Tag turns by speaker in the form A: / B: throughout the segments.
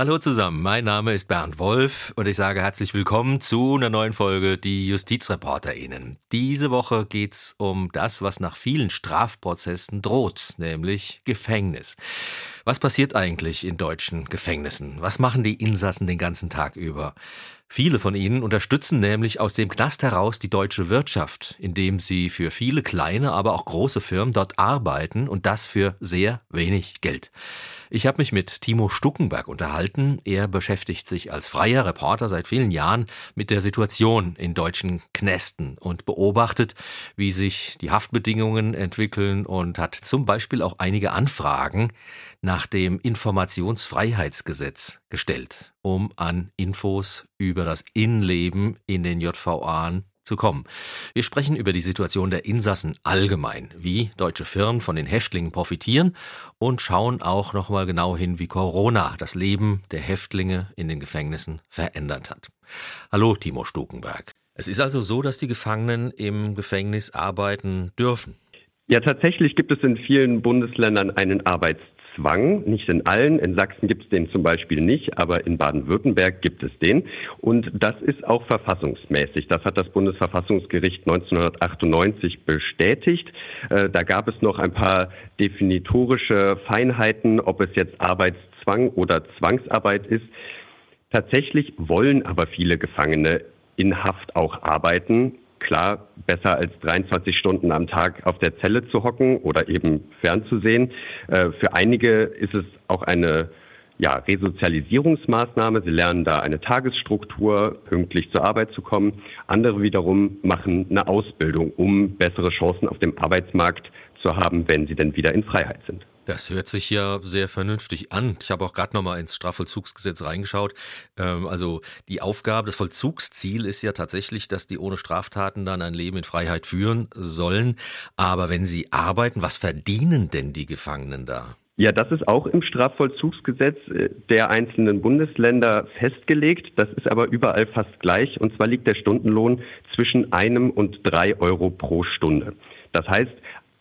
A: Hallo zusammen, mein Name ist Bernd Wolf und ich sage herzlich willkommen zu einer neuen Folge Die JustizreporterInnen. Diese Woche geht's um das, was nach vielen Strafprozessen droht, nämlich Gefängnis. Was passiert eigentlich in deutschen Gefängnissen? Was machen die Insassen den ganzen Tag über? Viele von ihnen unterstützen nämlich aus dem Knast heraus die deutsche Wirtschaft, indem sie für viele kleine, aber auch große Firmen dort arbeiten und das für sehr wenig Geld. Ich habe mich mit Timo Stuckenberg unterhalten. Er beschäftigt sich als freier Reporter seit vielen Jahren mit der Situation in deutschen Knästen und beobachtet, wie sich die Haftbedingungen entwickeln und hat zum Beispiel auch einige Anfragen nach dem Informationsfreiheitsgesetz gestellt, um an Infos über das Innenleben in den JVA zu kommen. Wir sprechen über die Situation der Insassen allgemein, wie deutsche Firmen von den Häftlingen profitieren und schauen auch nochmal genau hin, wie Corona das Leben der Häftlinge in den Gefängnissen verändert hat. Hallo, Timo Stukenberg. Es ist also so, dass die Gefangenen im Gefängnis arbeiten dürfen.
B: Ja, tatsächlich gibt es in vielen Bundesländern einen Arbeits Zwang, nicht in allen. In Sachsen gibt es den zum Beispiel nicht, aber in Baden-Württemberg gibt es den. Und das ist auch verfassungsmäßig. Das hat das Bundesverfassungsgericht 1998 bestätigt. Äh, da gab es noch ein paar definitorische Feinheiten, ob es jetzt Arbeitszwang oder Zwangsarbeit ist. Tatsächlich wollen aber viele Gefangene in Haft auch arbeiten klar besser als 23 Stunden am Tag auf der Zelle zu hocken oder eben fernzusehen. Äh, für einige ist es auch eine ja, Resozialisierungsmaßnahme. Sie lernen da eine Tagesstruktur, pünktlich zur Arbeit zu kommen. Andere wiederum machen eine Ausbildung, um bessere Chancen auf dem Arbeitsmarkt zu haben, wenn sie denn wieder in Freiheit sind.
A: Das hört sich ja sehr vernünftig an. Ich habe auch gerade nochmal ins Strafvollzugsgesetz reingeschaut. Ähm, also die Aufgabe, das Vollzugsziel ist ja tatsächlich, dass die ohne Straftaten dann ein Leben in Freiheit führen sollen. Aber wenn sie arbeiten, was verdienen denn die Gefangenen da?
B: Ja, das ist auch im Strafvollzugsgesetz äh, der einzelnen Bundesländer festgelegt. Das ist aber überall fast gleich. Und zwar liegt der Stundenlohn zwischen einem und drei Euro pro Stunde. Das heißt,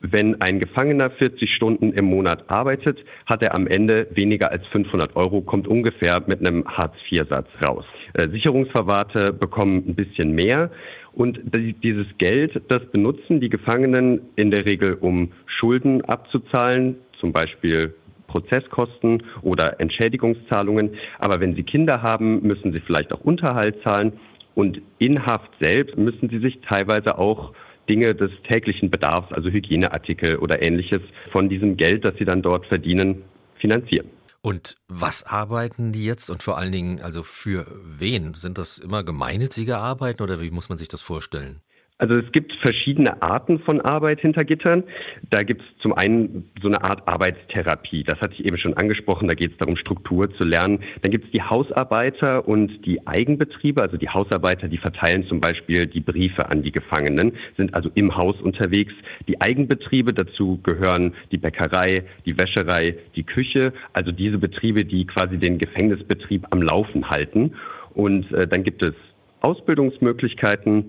B: wenn ein Gefangener 40 Stunden im Monat arbeitet, hat er am Ende weniger als 500 Euro, kommt ungefähr mit einem Hartz-IV-Satz raus. Äh, Sicherungsverwahrte bekommen ein bisschen mehr. Und dieses Geld, das benutzen die Gefangenen in der Regel, um Schulden abzuzahlen, zum Beispiel Prozesskosten oder Entschädigungszahlungen. Aber wenn sie Kinder haben, müssen sie vielleicht auch Unterhalt zahlen. Und in Haft selbst müssen sie sich teilweise auch Dinge des täglichen Bedarfs, also Hygieneartikel oder ähnliches, von diesem Geld, das sie dann dort verdienen, finanzieren.
A: Und was arbeiten die jetzt und vor allen Dingen, also für wen? Sind das immer gemeinnützige Arbeiten oder wie muss man sich das vorstellen?
B: Also es gibt verschiedene Arten von Arbeit hinter Gittern. Da gibt es zum einen so eine Art Arbeitstherapie. Das hatte ich eben schon angesprochen. Da geht es darum, Struktur zu lernen. Dann gibt es die Hausarbeiter und die Eigenbetriebe. Also die Hausarbeiter, die verteilen zum Beispiel die Briefe an die Gefangenen, sind also im Haus unterwegs. Die Eigenbetriebe, dazu gehören die Bäckerei, die Wäscherei, die Küche. Also diese Betriebe, die quasi den Gefängnisbetrieb am Laufen halten. Und äh, dann gibt es Ausbildungsmöglichkeiten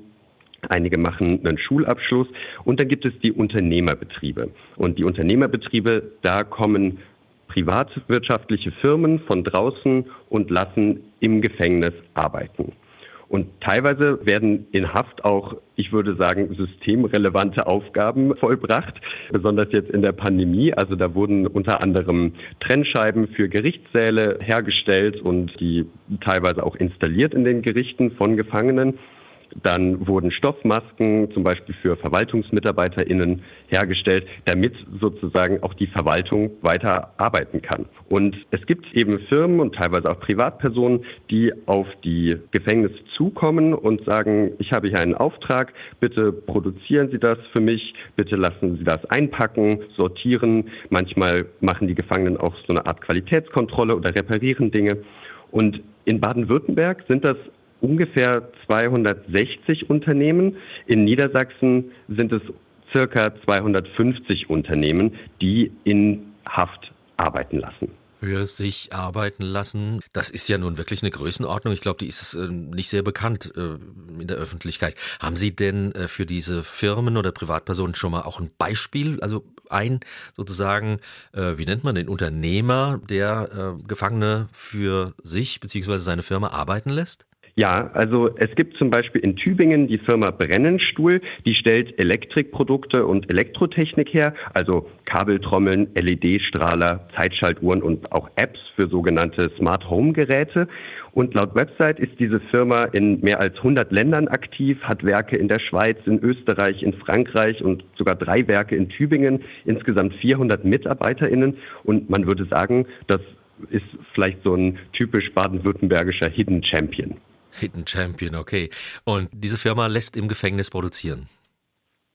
B: Einige machen einen Schulabschluss und dann gibt es die Unternehmerbetriebe. Und die Unternehmerbetriebe, da kommen privatwirtschaftliche Firmen von draußen und lassen im Gefängnis arbeiten. Und teilweise werden in Haft auch, ich würde sagen, systemrelevante Aufgaben vollbracht, besonders jetzt in der Pandemie. Also da wurden unter anderem Trennscheiben für Gerichtssäle hergestellt und die teilweise auch installiert in den Gerichten von Gefangenen. Dann wurden Stoffmasken zum Beispiel für VerwaltungsmitarbeiterInnen hergestellt, damit sozusagen auch die Verwaltung weiter arbeiten kann. Und es gibt eben Firmen und teilweise auch Privatpersonen, die auf die Gefängnisse zukommen und sagen, ich habe hier einen Auftrag, bitte produzieren Sie das für mich, bitte lassen Sie das einpacken, sortieren. Manchmal machen die Gefangenen auch so eine Art Qualitätskontrolle oder reparieren Dinge. Und in Baden-Württemberg sind das ungefähr 260 Unternehmen. In Niedersachsen sind es circa 250 Unternehmen, die in Haft arbeiten lassen
A: für sich arbeiten lassen. Das ist ja nun wirklich eine Größenordnung. Ich glaube, die ist äh, nicht sehr bekannt äh, in der Öffentlichkeit. Haben Sie denn äh, für diese Firmen oder Privatpersonen schon mal auch ein Beispiel, also ein sozusagen, wie nennt man den Unternehmer, der Gefangene für sich bzw. seine Firma arbeiten lässt?
B: Ja, also es gibt zum Beispiel in Tübingen die Firma Brennenstuhl, die stellt Elektrikprodukte und Elektrotechnik her, also Kabeltrommeln, LED-Strahler, Zeitschaltuhren und auch Apps für sogenannte Smart Home Geräte. Und laut Website ist diese Firma in mehr als 100 Ländern aktiv, hat Werke in der Schweiz, in Österreich, in Frankreich und sogar drei Werke in Tübingen, insgesamt 400 MitarbeiterInnen. Und man würde sagen, das ist vielleicht so ein typisch baden-württembergischer Hidden Champion.
A: Hidden Champion, okay. Und diese Firma lässt im Gefängnis produzieren.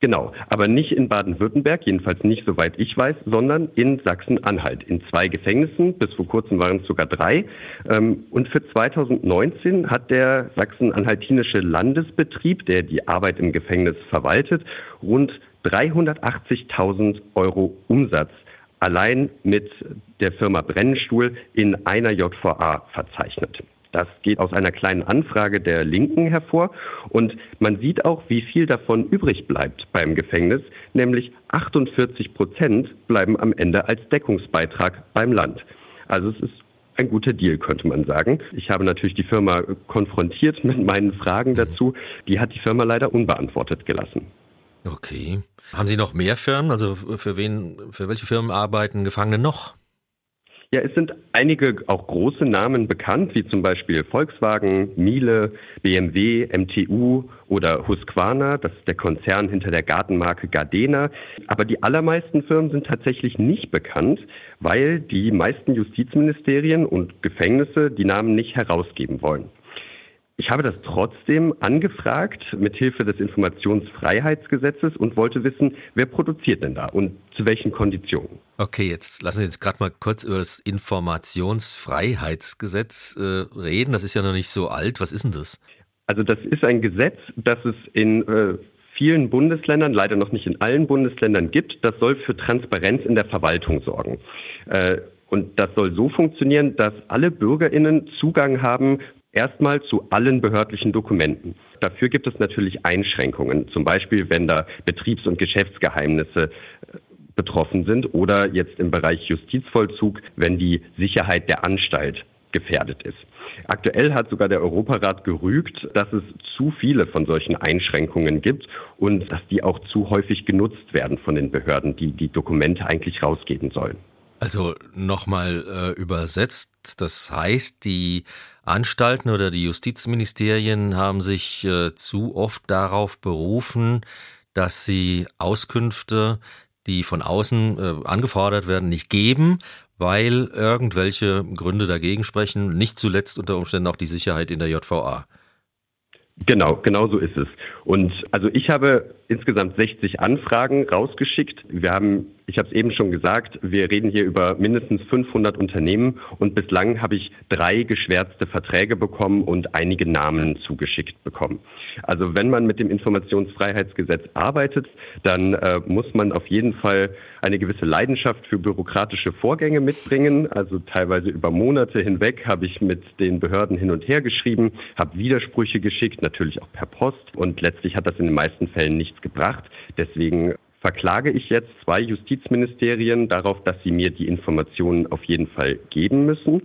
B: Genau, aber nicht in Baden-Württemberg, jedenfalls nicht soweit ich weiß, sondern in Sachsen-Anhalt, in zwei Gefängnissen. Bis vor kurzem waren es sogar drei. Ähm, und für 2019 hat der sachsen-anhaltinische Landesbetrieb, der die Arbeit im Gefängnis verwaltet, rund 380.000 Euro Umsatz allein mit der Firma Brennstuhl in einer JVA verzeichnet. Das geht aus einer kleinen Anfrage der Linken hervor. Und man sieht auch, wie viel davon übrig bleibt beim Gefängnis, nämlich 48 Prozent bleiben am Ende als Deckungsbeitrag beim Land. Also es ist ein guter Deal, könnte man sagen. Ich habe natürlich die Firma konfrontiert mit meinen Fragen mhm. dazu. Die hat die Firma leider unbeantwortet gelassen.
A: Okay. Haben Sie noch mehr Firmen? Also für wen, für welche Firmen arbeiten Gefangene noch?
B: Ja, es sind einige auch große Namen bekannt, wie zum Beispiel Volkswagen, Miele, BMW, MTU oder Husqvarna. Das ist der Konzern hinter der Gartenmarke Gardena. Aber die allermeisten Firmen sind tatsächlich nicht bekannt, weil die meisten Justizministerien und Gefängnisse die Namen nicht herausgeben wollen. Ich habe das trotzdem angefragt mit Hilfe des Informationsfreiheitsgesetzes und wollte wissen, wer produziert denn da und zu welchen Konditionen.
A: Okay, jetzt lassen Sie uns gerade mal kurz über das Informationsfreiheitsgesetz äh, reden. Das ist ja noch nicht so alt. Was ist denn das?
B: Also das ist ein Gesetz, das es in äh, vielen Bundesländern, leider noch nicht in allen Bundesländern gibt. Das soll für Transparenz in der Verwaltung sorgen. Äh, und das soll so funktionieren, dass alle Bürgerinnen Zugang haben erstmal zu allen behördlichen Dokumenten. Dafür gibt es natürlich Einschränkungen, zum Beispiel wenn da Betriebs- und Geschäftsgeheimnisse äh, betroffen sind oder jetzt im Bereich Justizvollzug, wenn die Sicherheit der Anstalt gefährdet ist. Aktuell hat sogar der Europarat gerügt, dass es zu viele von solchen Einschränkungen gibt und dass die auch zu häufig genutzt werden von den Behörden, die die Dokumente eigentlich rausgeben sollen.
A: Also nochmal äh, übersetzt, das heißt, die Anstalten oder die Justizministerien haben sich äh, zu oft darauf berufen, dass sie Auskünfte, die von außen äh, angefordert werden, nicht geben, weil irgendwelche Gründe dagegen sprechen, nicht zuletzt unter Umständen auch die Sicherheit in der JVA.
B: Genau, genau so ist es. Und also ich habe insgesamt 60 Anfragen rausgeschickt. Wir haben ich habe es eben schon gesagt, wir reden hier über mindestens 500 Unternehmen und bislang habe ich drei geschwärzte Verträge bekommen und einige Namen zugeschickt bekommen. Also wenn man mit dem Informationsfreiheitsgesetz arbeitet, dann äh, muss man auf jeden Fall eine gewisse Leidenschaft für bürokratische Vorgänge mitbringen. Also teilweise über Monate hinweg habe ich mit den Behörden hin und her geschrieben, habe Widersprüche geschickt, natürlich auch per Post und letztlich hat das in den meisten Fällen nichts gebracht. Deswegen verklage ich jetzt zwei Justizministerien darauf, dass sie mir die Informationen auf jeden Fall geben müssen.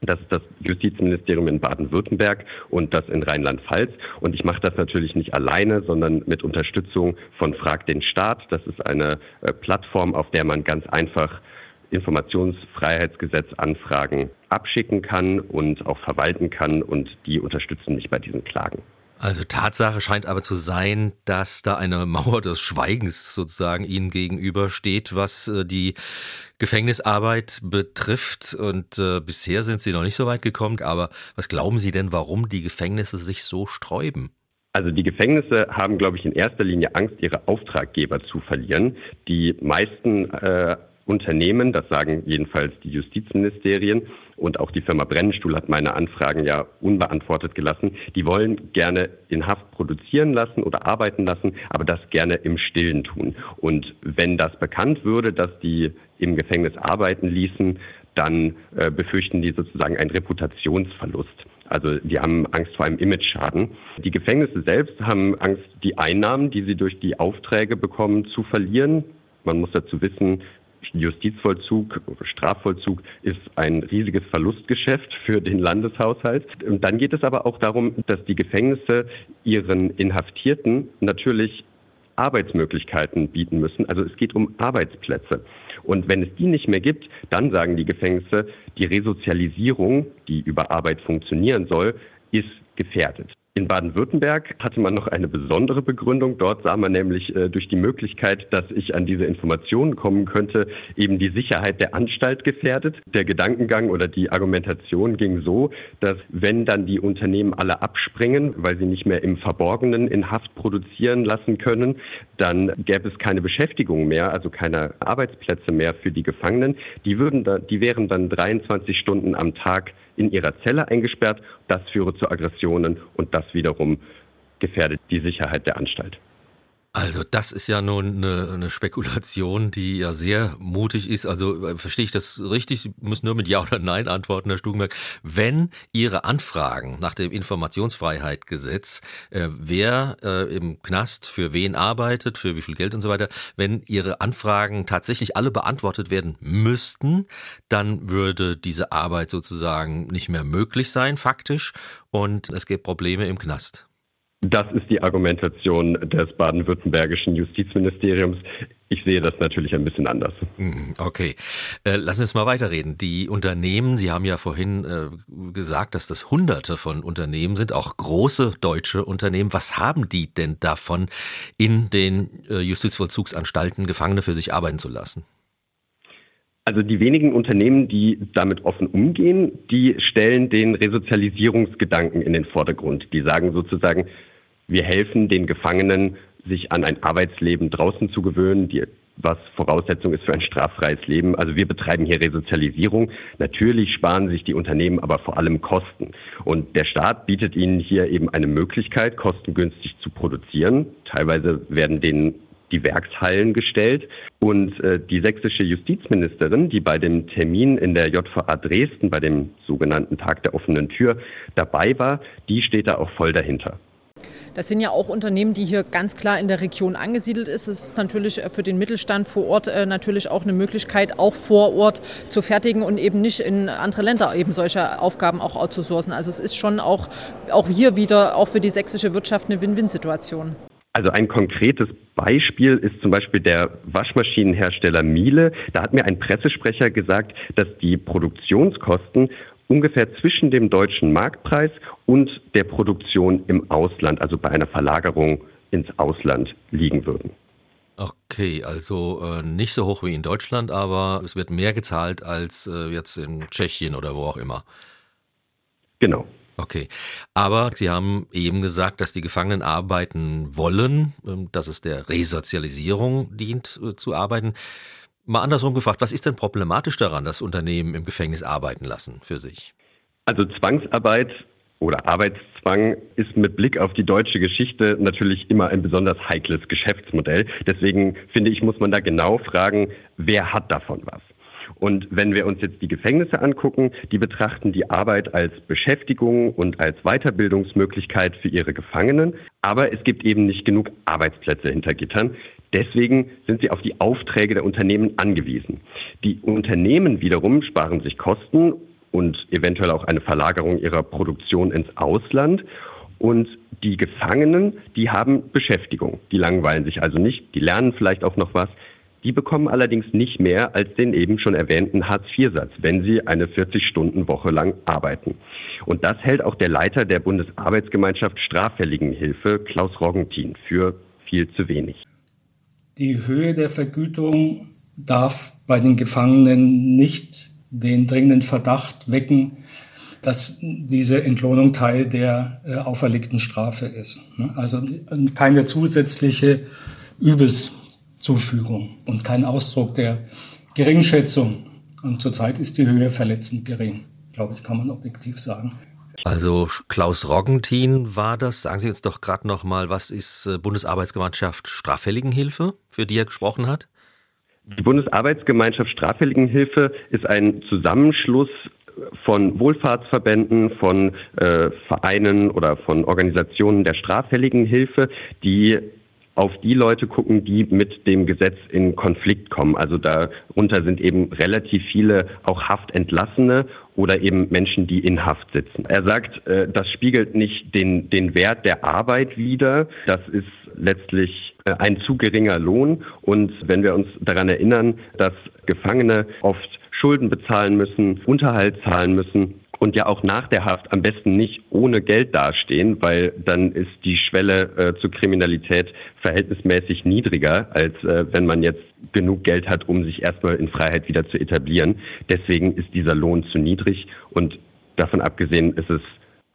B: Das ist das Justizministerium in Baden-Württemberg und das in Rheinland-Pfalz. Und ich mache das natürlich nicht alleine, sondern mit Unterstützung von Frag den Staat. Das ist eine äh, Plattform, auf der man ganz einfach Informationsfreiheitsgesetzanfragen abschicken kann und auch verwalten kann. Und die unterstützen mich bei diesen Klagen.
A: Also Tatsache scheint aber zu sein, dass da eine Mauer des Schweigens sozusagen Ihnen gegenüber steht, was äh, die Gefängnisarbeit betrifft. Und äh, bisher sind Sie noch nicht so weit gekommen. Aber was glauben Sie denn, warum die Gefängnisse sich so sträuben?
B: Also die Gefängnisse haben, glaube ich, in erster Linie Angst, ihre Auftraggeber zu verlieren. Die meisten äh, Unternehmen, das sagen jedenfalls die Justizministerien und auch die Firma Brennstuhl hat meine Anfragen ja unbeantwortet gelassen, die wollen gerne in Haft produzieren lassen oder arbeiten lassen, aber das gerne im Stillen tun. Und wenn das bekannt würde, dass die im Gefängnis arbeiten ließen, dann äh, befürchten die sozusagen einen Reputationsverlust. Also die haben Angst vor einem Image-Schaden. Die Gefängnisse selbst haben Angst, die Einnahmen, die sie durch die Aufträge bekommen, zu verlieren. Man muss dazu wissen, Justizvollzug, Strafvollzug ist ein riesiges Verlustgeschäft für den Landeshaushalt. Und dann geht es aber auch darum, dass die Gefängnisse ihren Inhaftierten natürlich Arbeitsmöglichkeiten bieten müssen. Also es geht um Arbeitsplätze. Und wenn es die nicht mehr gibt, dann sagen die Gefängnisse, die Resozialisierung, die über Arbeit funktionieren soll, ist gefährdet. In Baden-Württemberg hatte man noch eine besondere Begründung. Dort sah man nämlich äh, durch die Möglichkeit, dass ich an diese Informationen kommen könnte, eben die Sicherheit der Anstalt gefährdet. Der Gedankengang oder die Argumentation ging so, dass wenn dann die Unternehmen alle abspringen, weil sie nicht mehr im Verborgenen in Haft produzieren lassen können, dann gäbe es keine Beschäftigung mehr, also keine Arbeitsplätze mehr für die Gefangenen. Die, würden da, die wären dann 23 Stunden am Tag in ihrer Zelle eingesperrt. Das führe zu Aggressionen und das wiederum gefährdet die Sicherheit der Anstalt.
A: Also das ist ja nun eine, eine, Spekulation, die ja sehr mutig ist. Also äh, verstehe ich das richtig? Sie müssen nur mit Ja oder Nein antworten, Herr Stugenberg. Wenn Ihre Anfragen nach dem Informationsfreiheitgesetz, äh, wer äh, im Knast für wen arbeitet, für wie viel Geld und so weiter, wenn Ihre Anfragen tatsächlich alle beantwortet werden müssten, dann würde diese Arbeit sozusagen nicht mehr möglich sein, faktisch, und es gäbe Probleme im Knast.
B: Das ist die Argumentation des baden-württembergischen Justizministeriums. Ich sehe das natürlich ein bisschen anders.
A: Mhm, okay. Äh, lassen Sie uns mal weiterreden. Die Unternehmen, Sie haben ja vorhin äh, gesagt, dass das Hunderte von Unternehmen sind, auch große deutsche Unternehmen. Was haben die denn davon, in den äh, Justizvollzugsanstalten Gefangene für sich arbeiten zu lassen?
B: Also die wenigen Unternehmen, die damit offen umgehen, die stellen den Resozialisierungsgedanken in den Vordergrund. Die sagen sozusagen, wir helfen den Gefangenen, sich an ein Arbeitsleben draußen zu gewöhnen, die, was Voraussetzung ist für ein straffreies Leben. Also wir betreiben hier Resozialisierung. Natürlich sparen sich die Unternehmen aber vor allem Kosten. Und der Staat bietet ihnen hier eben eine Möglichkeit, kostengünstig zu produzieren. Teilweise werden denen die Werkshallen gestellt. Und äh, die sächsische Justizministerin, die bei dem Termin in der JVA Dresden, bei dem sogenannten Tag der offenen Tür, dabei war, die steht da auch voll dahinter.
C: Das sind ja auch Unternehmen, die hier ganz klar in der Region angesiedelt ist. Es ist natürlich für den Mittelstand vor Ort äh, natürlich auch eine Möglichkeit, auch vor Ort zu fertigen und eben nicht in andere Länder eben solche Aufgaben auch outzusourcen. Also es ist schon auch, auch hier wieder, auch für die sächsische Wirtschaft eine Win-Win-Situation.
B: Also ein konkretes Beispiel ist zum Beispiel der Waschmaschinenhersteller Miele. Da hat mir ein Pressesprecher gesagt, dass die Produktionskosten ungefähr zwischen dem deutschen Marktpreis und der Produktion im Ausland, also bei einer Verlagerung ins Ausland liegen würden.
A: Okay, also äh, nicht so hoch wie in Deutschland, aber es wird mehr gezahlt als äh, jetzt in Tschechien oder wo auch immer.
B: Genau.
A: Okay, aber Sie haben eben gesagt, dass die Gefangenen arbeiten wollen, ähm, dass es der Resozialisierung dient äh, zu arbeiten. Mal andersrum gefragt, was ist denn problematisch daran, dass Unternehmen im Gefängnis arbeiten lassen für sich?
B: Also Zwangsarbeit oder Arbeitszwang ist mit Blick auf die deutsche Geschichte natürlich immer ein besonders heikles Geschäftsmodell. Deswegen finde ich, muss man da genau fragen, wer hat davon was? Und wenn wir uns jetzt die Gefängnisse angucken, die betrachten die Arbeit als Beschäftigung und als Weiterbildungsmöglichkeit für ihre Gefangenen. Aber es gibt eben nicht genug Arbeitsplätze hinter Gittern. Deswegen sind sie auf die Aufträge der Unternehmen angewiesen. Die Unternehmen wiederum sparen sich Kosten und eventuell auch eine Verlagerung ihrer Produktion ins Ausland. Und die Gefangenen, die haben Beschäftigung. Die langweilen sich also nicht, die lernen vielleicht auch noch was. Die bekommen allerdings nicht mehr als den eben schon erwähnten Hartz-IV-Satz, wenn sie eine 40-Stunden-Woche lang arbeiten. Und das hält auch der Leiter der Bundesarbeitsgemeinschaft Straffälligenhilfe, Klaus Roggentin, für viel zu wenig.
D: Die Höhe der Vergütung darf bei den Gefangenen nicht den dringenden Verdacht wecken, dass diese Entlohnung Teil der äh, auferlegten Strafe ist. Ne? Also keine zusätzliche Übelszufügung und kein Ausdruck der Geringschätzung. Und zurzeit ist die Höhe verletzend gering, glaube ich, kann man objektiv sagen.
A: Also Klaus Roggentin war das. Sagen Sie uns doch gerade noch mal, was ist äh, Bundesarbeitsgemeinschaft Straffälligenhilfe, für die er gesprochen hat?
B: Die Bundesarbeitsgemeinschaft Straffälligenhilfe ist ein Zusammenschluss von Wohlfahrtsverbänden, von äh, Vereinen oder von Organisationen der Straffälligenhilfe, die auf die Leute gucken, die mit dem Gesetz in Konflikt kommen. Also darunter sind eben relativ viele auch Haftentlassene oder eben Menschen, die in Haft sitzen. Er sagt, äh, das spiegelt nicht den, den Wert der Arbeit wider. Das ist letztlich äh, ein zu geringer Lohn. Und wenn wir uns daran erinnern, dass Gefangene oft Schulden bezahlen müssen, Unterhalt zahlen müssen, und ja auch nach der Haft am besten nicht ohne Geld dastehen, weil dann ist die Schwelle äh, zur Kriminalität verhältnismäßig niedriger, als äh, wenn man jetzt genug Geld hat, um sich erstmal in Freiheit wieder zu etablieren. Deswegen ist dieser Lohn zu niedrig und davon abgesehen ist es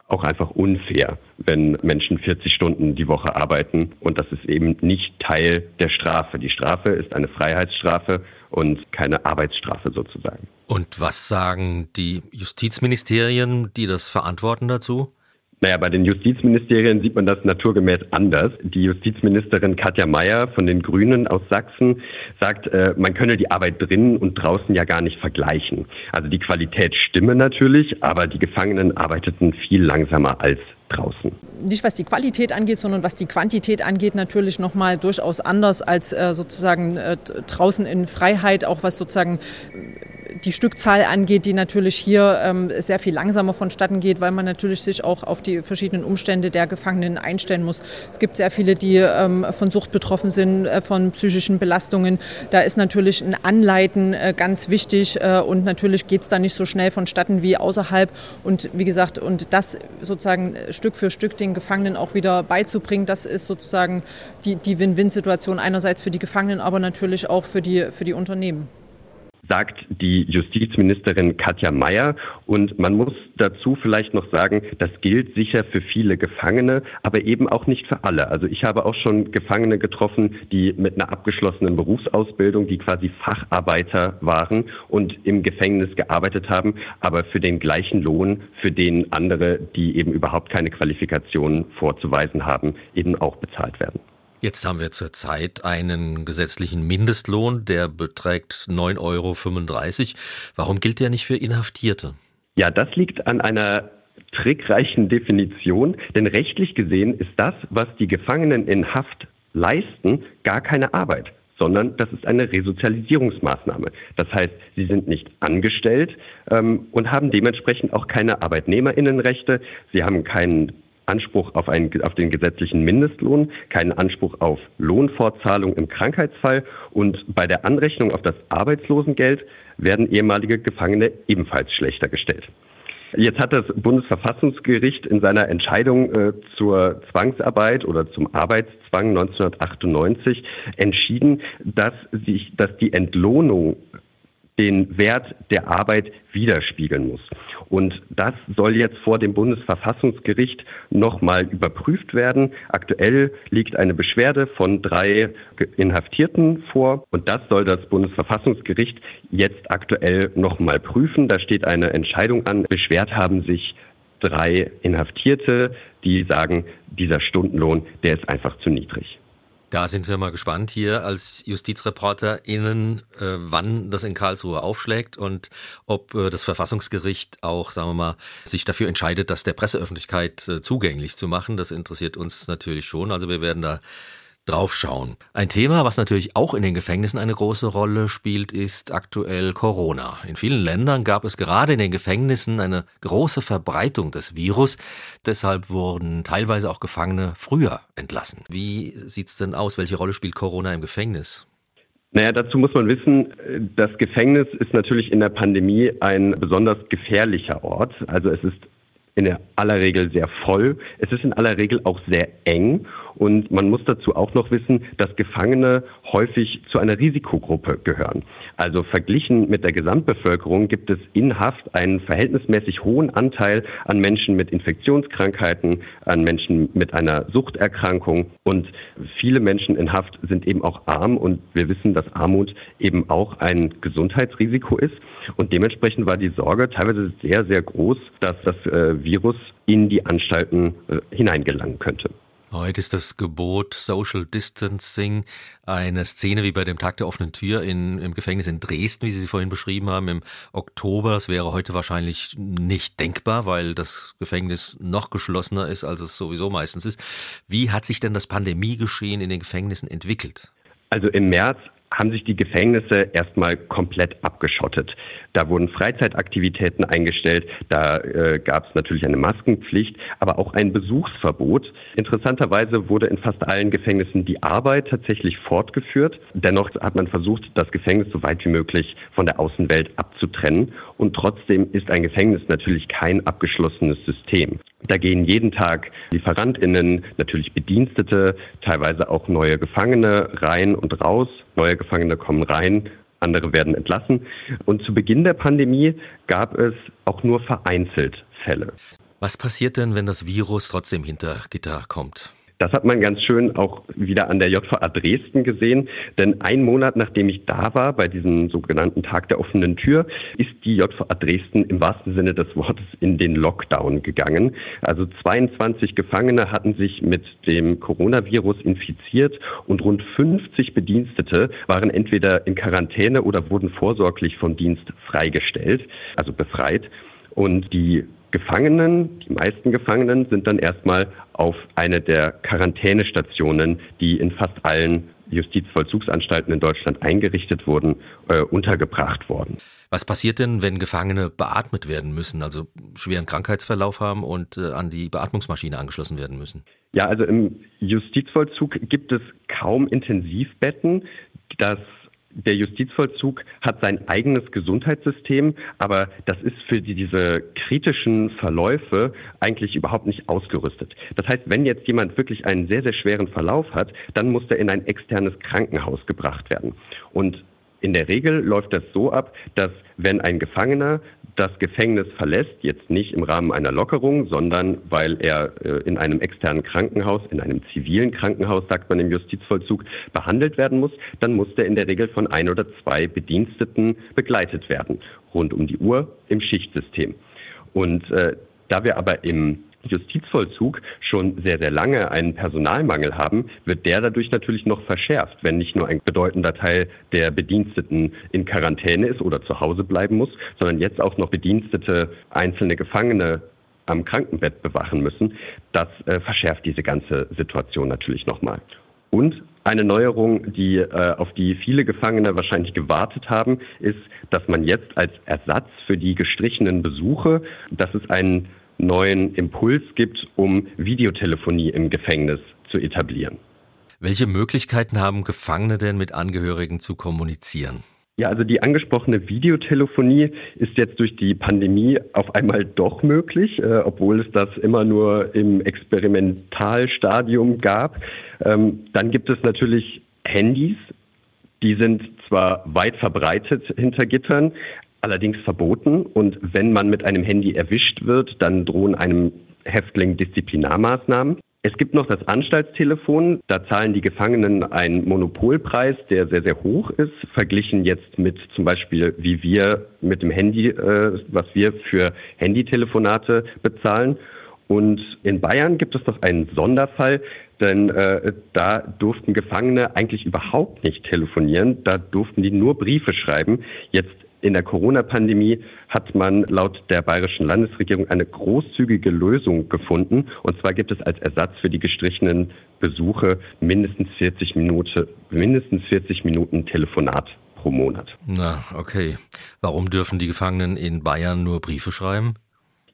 B: auch einfach unfair, wenn Menschen 40 Stunden die Woche arbeiten und das ist eben nicht Teil der Strafe. Die Strafe ist eine Freiheitsstrafe und keine Arbeitsstrafe sozusagen.
A: Und was sagen die Justizministerien, die das verantworten dazu?
B: Naja, bei den Justizministerien sieht man das naturgemäß anders. Die Justizministerin Katja Mayer von den Grünen aus Sachsen sagt, äh, man könne die Arbeit drinnen und draußen ja gar nicht vergleichen. Also die Qualität stimme natürlich, aber die Gefangenen arbeiteten viel langsamer als draußen.
C: Nicht was die Qualität angeht, sondern was die Quantität angeht, natürlich nochmal durchaus anders als äh, sozusagen äh, draußen in Freiheit, auch was sozusagen die Stückzahl angeht, die natürlich hier ähm, sehr viel langsamer vonstatten geht, weil man natürlich sich auch auf die verschiedenen Umstände der Gefangenen einstellen muss. Es gibt sehr viele, die ähm, von Sucht betroffen sind, äh, von psychischen Belastungen. Da ist natürlich ein Anleiten äh, ganz wichtig äh, und natürlich geht es da nicht so schnell vonstatten wie außerhalb. Und wie gesagt, und das sozusagen Stück für Stück den Gefangenen auch wieder beizubringen, das ist sozusagen die, die Win-Win-Situation einerseits für die Gefangenen, aber natürlich auch für die, für die Unternehmen
B: sagt die Justizministerin Katja Mayer. Und man muss dazu vielleicht noch sagen, das gilt sicher für viele Gefangene, aber eben auch nicht für alle. Also ich habe auch schon Gefangene getroffen, die mit einer abgeschlossenen Berufsausbildung, die quasi Facharbeiter waren und im Gefängnis gearbeitet haben, aber für den gleichen Lohn, für den andere, die eben überhaupt keine Qualifikationen vorzuweisen haben, eben auch bezahlt werden.
A: Jetzt haben wir zurzeit einen gesetzlichen Mindestlohn, der beträgt 9,35 Euro. Warum gilt der nicht für Inhaftierte?
B: Ja, das liegt an einer trickreichen Definition, denn rechtlich gesehen ist das, was die Gefangenen in Haft leisten, gar keine Arbeit sondern das ist eine Resozialisierungsmaßnahme. Das heißt, sie sind nicht angestellt ähm, und haben dementsprechend auch keine Arbeitnehmerinnenrechte. Sie haben keinen Anspruch auf, einen, auf den gesetzlichen Mindestlohn, keinen Anspruch auf Lohnfortzahlung im Krankheitsfall und bei der Anrechnung auf das Arbeitslosengeld werden ehemalige Gefangene ebenfalls schlechter gestellt. Jetzt hat das Bundesverfassungsgericht in seiner Entscheidung äh, zur Zwangsarbeit oder zum Arbeitszwang 1998 entschieden, dass, sich, dass die Entlohnung den Wert der Arbeit widerspiegeln muss. Und das soll jetzt vor dem Bundesverfassungsgericht nochmal überprüft werden. Aktuell liegt eine Beschwerde von drei Inhaftierten vor und das soll das Bundesverfassungsgericht jetzt aktuell nochmal prüfen. Da steht eine Entscheidung an. Beschwert haben sich drei Inhaftierte, die sagen, dieser Stundenlohn, der ist einfach zu niedrig.
A: Da sind wir mal gespannt hier als JustizreporterInnen, äh, wann das in Karlsruhe aufschlägt und ob äh, das Verfassungsgericht auch, sagen wir mal, sich dafür entscheidet, das der Presseöffentlichkeit äh, zugänglich zu machen. Das interessiert uns natürlich schon. Also wir werden da draufschauen. Ein Thema, was natürlich auch in den Gefängnissen eine große Rolle spielt, ist aktuell Corona. In vielen Ländern gab es gerade in den Gefängnissen eine große Verbreitung des Virus. Deshalb wurden teilweise auch Gefangene früher entlassen. Wie sieht's denn aus? Welche Rolle spielt Corona im Gefängnis?
B: Naja, dazu muss man wissen, das Gefängnis ist natürlich in der Pandemie ein besonders gefährlicher Ort. Also es ist in aller Regel sehr voll. Es ist in aller Regel auch sehr eng. Und man muss dazu auch noch wissen, dass Gefangene häufig zu einer Risikogruppe gehören. Also verglichen mit der Gesamtbevölkerung gibt es in Haft einen verhältnismäßig hohen Anteil an Menschen mit Infektionskrankheiten, an Menschen mit einer Suchterkrankung. Und viele Menschen in Haft sind eben auch arm. Und wir wissen, dass Armut eben auch ein Gesundheitsrisiko ist. Und dementsprechend war die Sorge teilweise sehr, sehr groß, dass das äh, Virus in die Anstalten äh, hineingelangen könnte.
A: Heute ist das Gebot Social Distancing eine Szene wie bei dem Tag der offenen Tür in, im Gefängnis in Dresden, wie Sie sie vorhin beschrieben haben, im Oktober. Das wäre heute wahrscheinlich nicht denkbar, weil das Gefängnis noch geschlossener ist, als es sowieso meistens ist. Wie hat sich denn das Pandemiegeschehen in den Gefängnissen entwickelt?
B: Also im März haben sich die Gefängnisse erstmal komplett abgeschottet. Da wurden Freizeitaktivitäten eingestellt, da äh, gab es natürlich eine Maskenpflicht, aber auch ein Besuchsverbot. Interessanterweise wurde in fast allen Gefängnissen die Arbeit tatsächlich fortgeführt. Dennoch hat man versucht, das Gefängnis so weit wie möglich von der Außenwelt abzutrennen. Und trotzdem ist ein Gefängnis natürlich kein abgeschlossenes System. Da gehen jeden Tag Lieferantinnen, natürlich Bedienstete, teilweise auch neue Gefangene rein und raus. Neue Gefangene kommen rein, andere werden entlassen. Und zu Beginn der Pandemie gab es auch nur vereinzelt Fälle.
A: Was passiert denn, wenn das Virus trotzdem hinter Gitter kommt?
B: Das hat man ganz schön auch wieder an der JVA Dresden gesehen, denn ein Monat nachdem ich da war, bei diesem sogenannten Tag der offenen Tür, ist die JVA Dresden im wahrsten Sinne des Wortes in den Lockdown gegangen. Also 22 Gefangene hatten sich mit dem Coronavirus infiziert und rund 50 Bedienstete waren entweder in Quarantäne oder wurden vorsorglich vom Dienst freigestellt, also befreit. Und die Gefangenen, die meisten Gefangenen sind dann erstmal auf eine der Quarantänestationen, die in fast allen Justizvollzugsanstalten in Deutschland eingerichtet wurden, äh, untergebracht worden.
A: Was passiert denn, wenn Gefangene beatmet werden müssen, also schweren Krankheitsverlauf haben und äh, an die Beatmungsmaschine angeschlossen werden müssen?
B: Ja, also im Justizvollzug gibt es kaum Intensivbetten. Das der Justizvollzug hat sein eigenes Gesundheitssystem, aber das ist für die, diese kritischen Verläufe eigentlich überhaupt nicht ausgerüstet. Das heißt, wenn jetzt jemand wirklich einen sehr, sehr schweren Verlauf hat, dann muss er in ein externes Krankenhaus gebracht werden. Und in der Regel läuft das so ab, dass wenn ein Gefangener das Gefängnis verlässt, jetzt nicht im Rahmen einer Lockerung, sondern weil er äh, in einem externen Krankenhaus, in einem zivilen Krankenhaus, sagt man im Justizvollzug, behandelt werden muss, dann muss der in der Regel von ein oder zwei Bediensteten begleitet werden, rund um die Uhr im Schichtsystem. Und äh, da wir aber im Justizvollzug schon sehr, sehr lange einen Personalmangel haben, wird der dadurch natürlich noch verschärft, wenn nicht nur ein bedeutender Teil der Bediensteten in Quarantäne ist oder zu Hause bleiben muss, sondern jetzt auch noch Bedienstete, einzelne Gefangene am Krankenbett bewachen müssen. Das äh, verschärft diese ganze Situation natürlich nochmal. Und eine Neuerung, die, äh, auf die viele Gefangene wahrscheinlich gewartet haben, ist, dass man jetzt als Ersatz für die gestrichenen Besuche, dass es einen neuen Impuls gibt, um Videotelefonie im Gefängnis zu etablieren.
A: Welche Möglichkeiten haben Gefangene denn mit Angehörigen zu kommunizieren?
B: Ja, also die angesprochene Videotelefonie ist jetzt durch die Pandemie auf einmal doch möglich, äh, obwohl es das immer nur im Experimentalstadium gab. Ähm, dann gibt es natürlich Handys, die sind zwar weit verbreitet hinter Gittern, allerdings verboten. Und wenn man mit einem Handy erwischt wird, dann drohen einem Häftling Disziplinarmaßnahmen. Es gibt noch das Anstaltstelefon. Da zahlen die Gefangenen einen Monopolpreis, der sehr, sehr hoch ist, verglichen jetzt mit zum Beispiel, wie wir mit dem Handy, äh, was wir für Handytelefonate bezahlen. Und in Bayern gibt es noch einen Sonderfall, denn äh, da durften Gefangene eigentlich überhaupt nicht telefonieren, da durften die nur Briefe schreiben. Jetzt in der Corona-Pandemie hat man laut der bayerischen Landesregierung eine großzügige Lösung gefunden. Und zwar gibt es als Ersatz für die gestrichenen Besuche mindestens 40 Minuten, mindestens 40 Minuten Telefonat pro Monat.
A: Na, okay. Warum dürfen die Gefangenen in Bayern nur Briefe schreiben?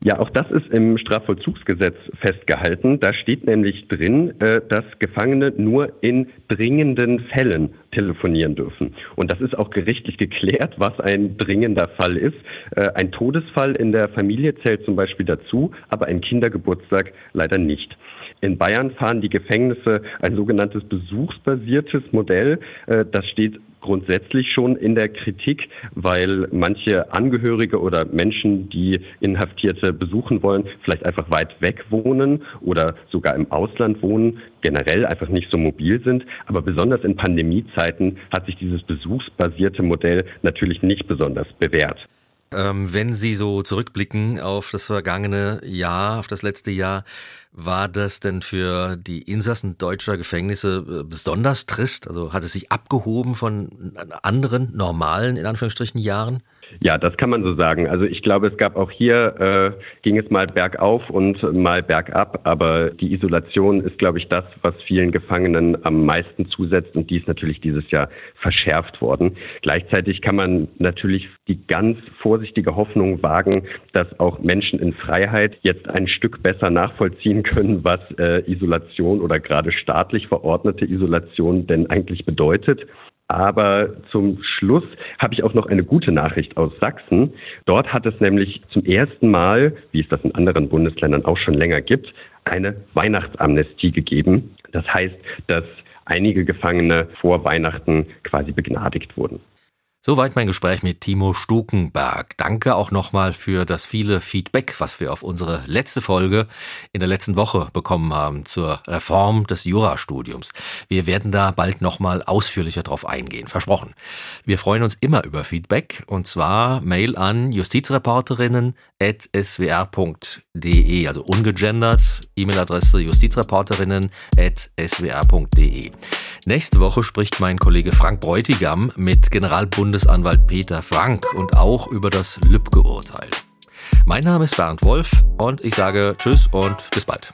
B: Ja, auch das ist im Strafvollzugsgesetz festgehalten. Da steht nämlich drin, äh, dass Gefangene nur in dringenden Fällen telefonieren dürfen. Und das ist auch gerichtlich geklärt, was ein dringender Fall ist. Äh, ein Todesfall in der Familie zählt zum Beispiel dazu, aber ein Kindergeburtstag leider nicht. In Bayern fahren die Gefängnisse ein sogenanntes besuchsbasiertes Modell. Äh, das steht grundsätzlich schon in der Kritik, weil manche Angehörige oder Menschen, die Inhaftierte besuchen wollen, vielleicht einfach weit weg wohnen oder sogar im Ausland wohnen, generell einfach nicht so mobil sind. Aber besonders in Pandemiezeiten hat sich dieses besuchsbasierte Modell natürlich nicht besonders bewährt.
A: Ähm, wenn Sie so zurückblicken auf das vergangene Jahr, auf das letzte Jahr, war das denn für die Insassen deutscher Gefängnisse äh, besonders trist? Also hat es sich abgehoben von anderen normalen, in Anführungsstrichen, Jahren?
B: Ja, das kann man so sagen. Also ich glaube, es gab auch hier, äh, ging es mal bergauf und mal bergab, aber die Isolation ist, glaube ich, das, was vielen Gefangenen am meisten zusetzt und die ist natürlich dieses Jahr verschärft worden. Gleichzeitig kann man natürlich die ganz vorsichtige Hoffnung wagen, dass auch Menschen in Freiheit jetzt ein Stück besser nachvollziehen können, was äh, Isolation oder gerade staatlich verordnete Isolation denn eigentlich bedeutet. Aber zum Schluss habe ich auch noch eine gute Nachricht aus Sachsen. Dort hat es nämlich zum ersten Mal, wie es das in anderen Bundesländern auch schon länger gibt, eine Weihnachtsamnestie gegeben. Das heißt, dass einige Gefangene vor Weihnachten quasi begnadigt wurden.
A: Soweit mein Gespräch mit Timo Stukenberg. Danke auch nochmal für das viele Feedback, was wir auf unsere letzte Folge in der letzten Woche bekommen haben zur Reform des Jurastudiums. Wir werden da bald nochmal ausführlicher drauf eingehen, versprochen. Wir freuen uns immer über Feedback und zwar Mail an justizreporterinnen.swr.de, also ungegendert, E-Mail-Adresse justizreporterinnen.swr.de. Nächste Woche spricht mein Kollege Frank Bräutigam mit Generalbundesanwalt Peter Frank und auch über das Lübcke-Urteil. Mein Name ist Bernd Wolf und ich sage Tschüss und bis bald.